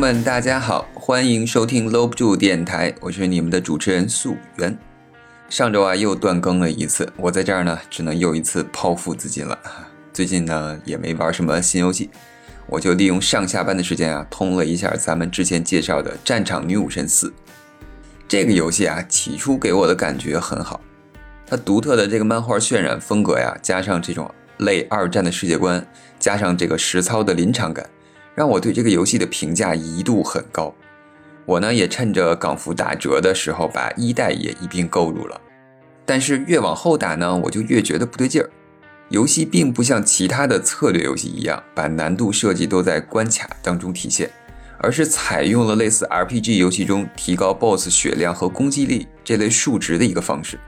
们，大家好，欢迎收听搂不住电台，我是你们的主持人素媛。上周啊又断更了一次，我在这儿呢只能又一次剖腹自尽了。最近呢也没玩什么新游戏，我就利用上下班的时间啊通了一下咱们之前介绍的《战场女武神四》这个游戏啊，起初给我的感觉很好，它独特的这个漫画渲染风格呀，加上这种类二战的世界观，加上这个实操的临场感，让我对这个游戏的评价一度很高。我呢也趁着港服打折的时候，把一代也一并购入了。但是越往后打呢，我就越觉得不对劲儿。游戏并不像其他的策略游戏一样，把难度设计都在关卡当中体现，而是采用了类似 RPG 游戏中提高 BOSS 血量和攻击力这类数值的一个方式。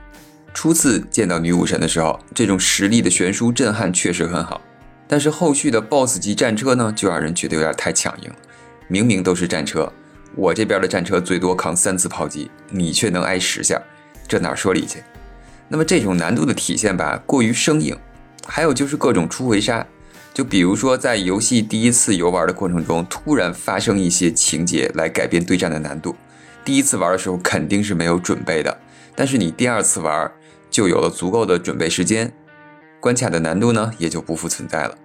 初次见到女武神的时候，这种实力的悬殊震撼确实很好。但是后续的 BOSS 级战车呢，就让人觉得有点太强硬。明明都是战车。我这边的战车最多扛三次炮击，你却能挨十下，这哪说理去？那么这种难度的体现吧，过于生硬。还有就是各种初回杀，就比如说在游戏第一次游玩的过程中，突然发生一些情节来改变对战的难度。第一次玩的时候肯定是没有准备的，但是你第二次玩就有了足够的准备时间，关卡的难度呢也就不复存在了。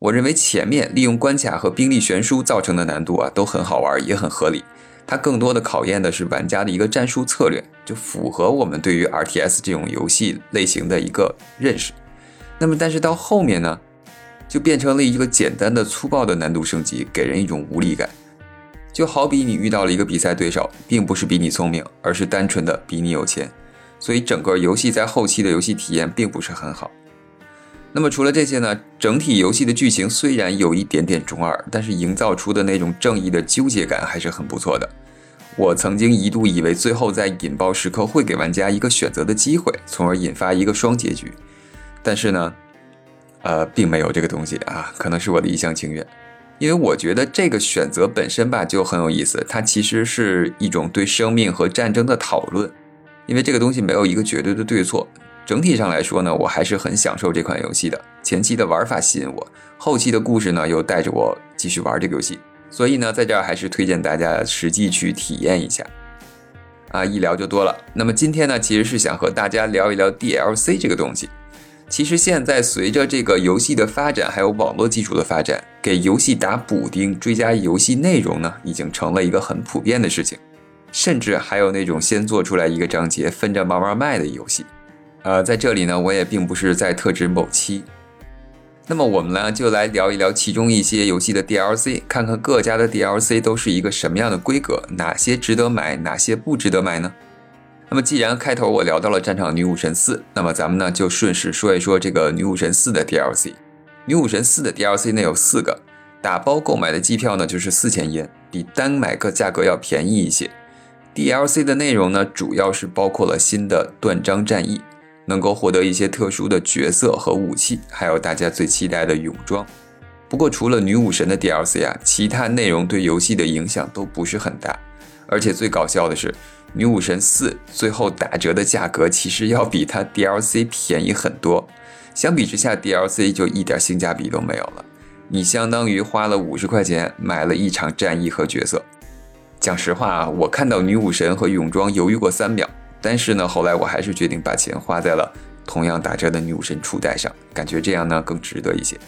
我认为前面利用关卡和兵力悬殊造成的难度啊，都很好玩，也很合理。它更多的考验的是玩家的一个战术策略，就符合我们对于 RTS 这种游戏类型的一个认识。那么，但是到后面呢，就变成了一个简单的粗暴的难度升级，给人一种无力感。就好比你遇到了一个比赛对手，并不是比你聪明，而是单纯的比你有钱，所以整个游戏在后期的游戏体验并不是很好。那么除了这些呢？整体游戏的剧情虽然有一点点中二，但是营造出的那种正义的纠结感还是很不错的。我曾经一度以为最后在引爆时刻会给玩家一个选择的机会，从而引发一个双结局。但是呢，呃，并没有这个东西啊，可能是我的一厢情愿。因为我觉得这个选择本身吧就很有意思，它其实是一种对生命和战争的讨论。因为这个东西没有一个绝对的对错。整体上来说呢，我还是很享受这款游戏的。前期的玩法吸引我，后期的故事呢又带着我继续玩这个游戏。所以呢，在这儿还是推荐大家实际去体验一下。啊，一聊就多了。那么今天呢，其实是想和大家聊一聊 DLC 这个东西。其实现在随着这个游戏的发展，还有网络技术的发展，给游戏打补丁、追加游戏内容呢，已经成了一个很普遍的事情。甚至还有那种先做出来一个章节，分着慢慢卖的游戏。呃，在这里呢，我也并不是在特指某期。那么我们呢，就来聊一聊其中一些游戏的 DLC，看看各家的 DLC 都是一个什么样的规格，哪些值得买，哪些不值得买呢？那么既然开头我聊到了《战场女武神四》，那么咱们呢就顺势说一说这个《女武神四》的 DLC。《女武神四》的 DLC 呢有四个，打包购买的机票呢就是四千元，比单买个价格要便宜一些。DLC 的内容呢，主要是包括了新的断章战役。能够获得一些特殊的角色和武器，还有大家最期待的泳装。不过，除了女武神的 DLC 啊，其他内容对游戏的影响都不是很大。而且最搞笑的是，女武神四最后打折的价格其实要比它 DLC 便宜很多。相比之下，DLC 就一点性价比都没有了。你相当于花了五十块钱买了一场战役和角色。讲实话啊，我看到女武神和泳装犹豫过三秒。但是呢，后来我还是决定把钱花在了同样打折的女武神初代上，感觉这样呢更值得一些。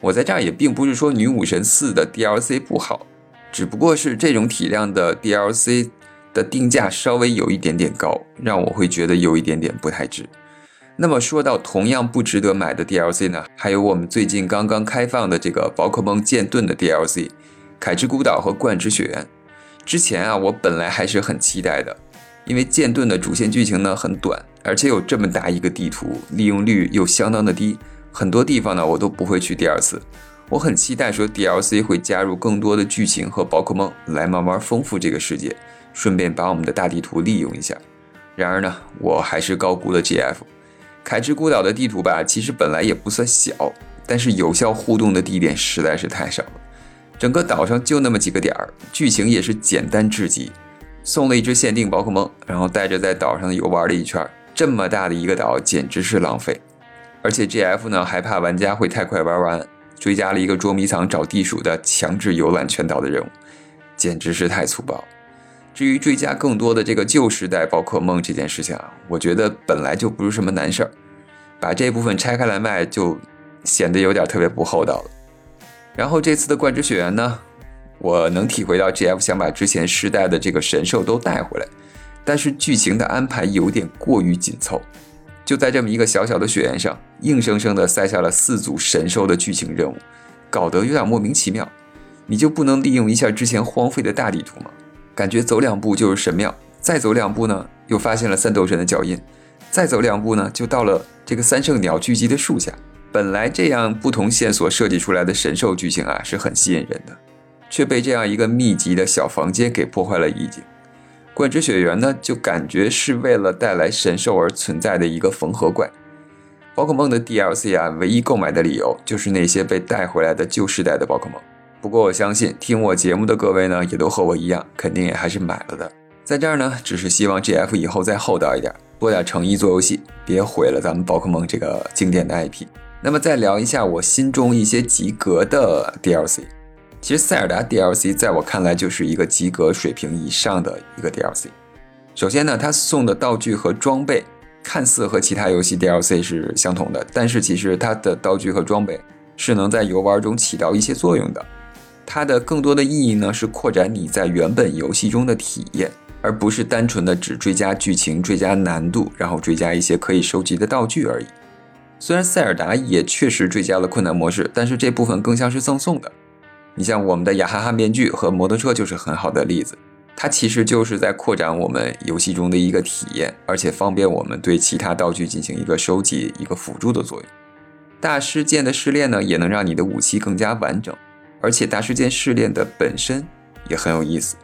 我在这儿也并不是说女武神四的 DLC 不好，只不过是这种体量的 DLC 的定价稍微有一点点高，让我会觉得有一点点不太值。那么说到同样不值得买的 DLC 呢，还有我们最近刚刚开放的这个宝可梦剑盾的 DLC，凯之孤岛和冠之雪原。之前啊，我本来还是很期待的。因为剑盾的主线剧情呢很短，而且有这么大一个地图，利用率又相当的低，很多地方呢我都不会去第二次。我很期待说 DLC 会加入更多的剧情和宝可梦，来慢慢丰富这个世界，顺便把我们的大地图利用一下。然而呢，我还是高估了 GF。凯之孤岛的地图吧，其实本来也不算小，但是有效互动的地点实在是太少了，整个岛上就那么几个点儿，剧情也是简单至极。送了一只限定宝可梦，然后带着在岛上游玩了一圈。这么大的一个岛，简直是浪费。而且 GF 呢，还怕玩家会太快玩完，追加了一个捉迷藏、找地鼠的强制游览全岛的任务。简直是太粗暴。至于追加更多的这个旧时代宝可梦这件事情啊，我觉得本来就不是什么难事儿，把这部分拆开来卖就显得有点特别不厚道了。然后这次的冠之雪原呢，我能体会到 GF 想把之前世代的这个神兽都带回来，但是剧情的安排有点过于紧凑，就在这么一个小小的雪原上，硬生生的塞下了四组神兽的剧情任务，搞得有点莫名其妙。你就不能利用一下之前荒废的大地图吗？感觉走两步就是神庙，再走两步呢，又发现了三斗神的脚印，再走两步呢，就到了这个三圣鸟聚集的树下。本来这样不同线索设计出来的神兽剧情啊，是很吸引人的，却被这样一个密集的小房间给破坏了意境。冠之雪原呢，就感觉是为了带来神兽而存在的一个缝合怪。宝可梦的 DLC 啊，唯一购买的理由就是那些被带回来的旧时代的宝可梦。不过我相信听我节目的各位呢，也都和我一样，肯定也还是买了的。在这儿呢，只是希望 GF 以后再厚道一点，多点诚意做游戏，别毁了咱们宝可梦这个经典的 IP。那么再聊一下我心中一些及格的 DLC。其实塞尔达 DLC 在我看来就是一个及格水平以上的一个 DLC。首先呢，它送的道具和装备看似和其他游戏 DLC 是相同的，但是其实它的道具和装备是能在游玩中起到一些作用的。它的更多的意义呢，是扩展你在原本游戏中的体验，而不是单纯的只追加剧情、追加难度，然后追加一些可以收集的道具而已。虽然塞尔达也确实追加了困难模式，但是这部分更像是赠送的。你像我们的雅哈哈面具和摩托车就是很好的例子，它其实就是在扩展我们游戏中的一个体验，而且方便我们对其他道具进行一个收集、一个辅助的作用。大师剑的试炼呢，也能让你的武器更加完整。而且大师剑试炼的本身也很有意思。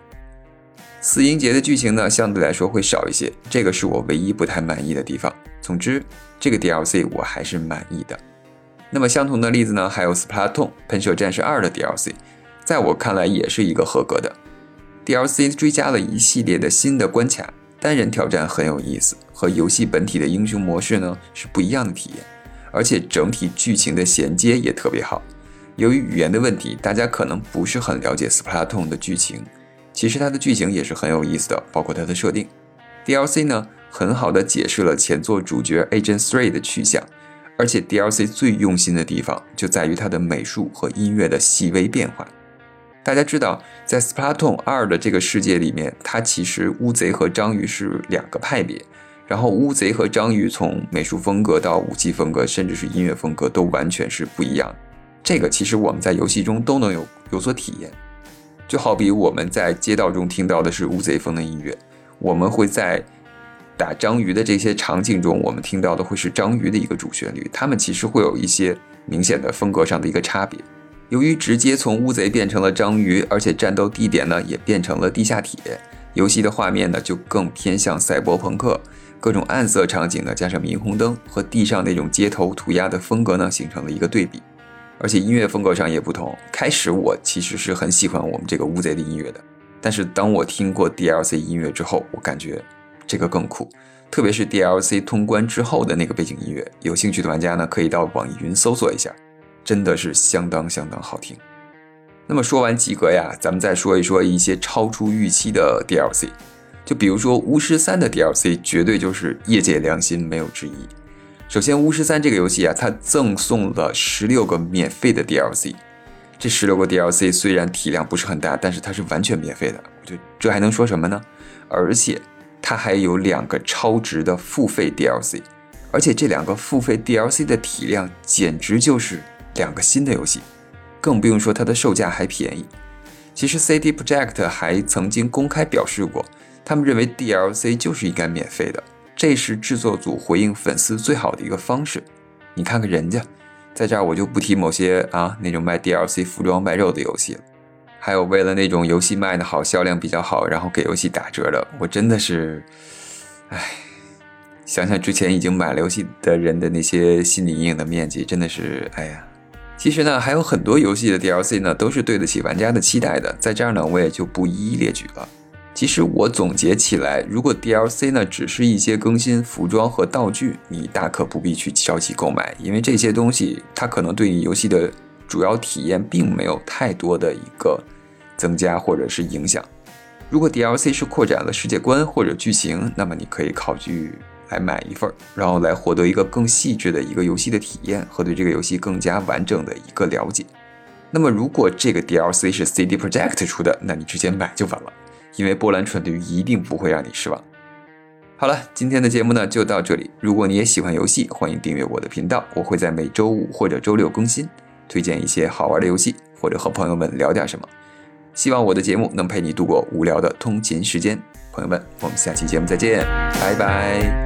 四音节的剧情呢，相对来说会少一些，这个是我唯一不太满意的地方。总之，这个 DLC 我还是满意的。那么相同的例子呢，还有《Splatoon 喷射战士二》的 DLC，在我看来也是一个合格的 DLC，追加了一系列的新的关卡，单人挑战很有意思，和游戏本体的英雄模式呢是不一样的体验，而且整体剧情的衔接也特别好。由于语言的问题，大家可能不是很了解《Splatoon》的剧情。其实它的剧情也是很有意思的，包括它的设定。DLC 呢，很好的解释了前作主角 Agent Three 的去向。而且 DLC 最用心的地方就在于它的美术和音乐的细微变化。大家知道，在《Splatoon 2》的这个世界里面，它其实乌贼和章鱼是两个派别。然后乌贼和章鱼从美术风格到武器风格，甚至是音乐风格，都完全是不一样。这个其实我们在游戏中都能有有所体验，就好比我们在街道中听到的是乌贼风的音乐，我们会在打章鱼的这些场景中，我们听到的会是章鱼的一个主旋律，它们其实会有一些明显的风格上的一个差别。由于直接从乌贼变成了章鱼，而且战斗地点呢也变成了地下铁，游戏的画面呢就更偏向赛博朋克，各种暗色场景呢加上霓虹灯和地上那种街头涂鸦的风格呢形成了一个对比。而且音乐风格上也不同。开始我其实是很喜欢我们这个乌贼的音乐的，但是当我听过 DLC 音乐之后，我感觉这个更酷。特别是 DLC 通关之后的那个背景音乐，有兴趣的玩家呢可以到网易云搜索一下，真的是相当相当好听。那么说完及格呀，咱们再说一说一些超出预期的 DLC，就比如说巫师三的 DLC，绝对就是业界良心，没有之一。首先，《巫师三》这个游戏啊，它赠送了十六个免费的 DLC。这十六个 DLC 虽然体量不是很大，但是它是完全免费的。我觉得这还能说什么呢？而且它还有两个超值的付费 DLC，而且这两个付费 DLC 的体量简直就是两个新的游戏，更不用说它的售价还便宜。其实 CD Projekt 还曾经公开表示过，他们认为 DLC 就是应该免费的。这是制作组回应粉丝最好的一个方式。你看看人家，在这儿我就不提某些啊那种卖 DLC 服装卖肉的游戏了，还有为了那种游戏卖的好、销量比较好，然后给游戏打折的，我真的是，唉，想想之前已经买了游戏的人的那些心理阴影的面积，真的是，哎呀。其实呢，还有很多游戏的 DLC 呢，都是对得起玩家的期待的，在这儿呢，我也就不一一列举了。其实我总结起来，如果 DLC 呢只是一些更新服装和道具，你大可不必去着急购买，因为这些东西它可能对你游戏的主要体验并没有太多的一个增加或者是影响。如果 DLC 是扩展了世界观或者剧情，那么你可以考虑来买一份，然后来获得一个更细致的一个游戏的体验和对这个游戏更加完整的一个了解。那么如果这个 DLC 是 CD Projekt 出的，那你直接买就完了，因为波兰蠢驴一定不会让你失望。好了，今天的节目呢就到这里。如果你也喜欢游戏，欢迎订阅我的频道，我会在每周五或者周六更新，推荐一些好玩的游戏，或者和朋友们聊点什么。希望我的节目能陪你度过无聊的通勤时间，朋友们，我们下期节目再见，拜拜。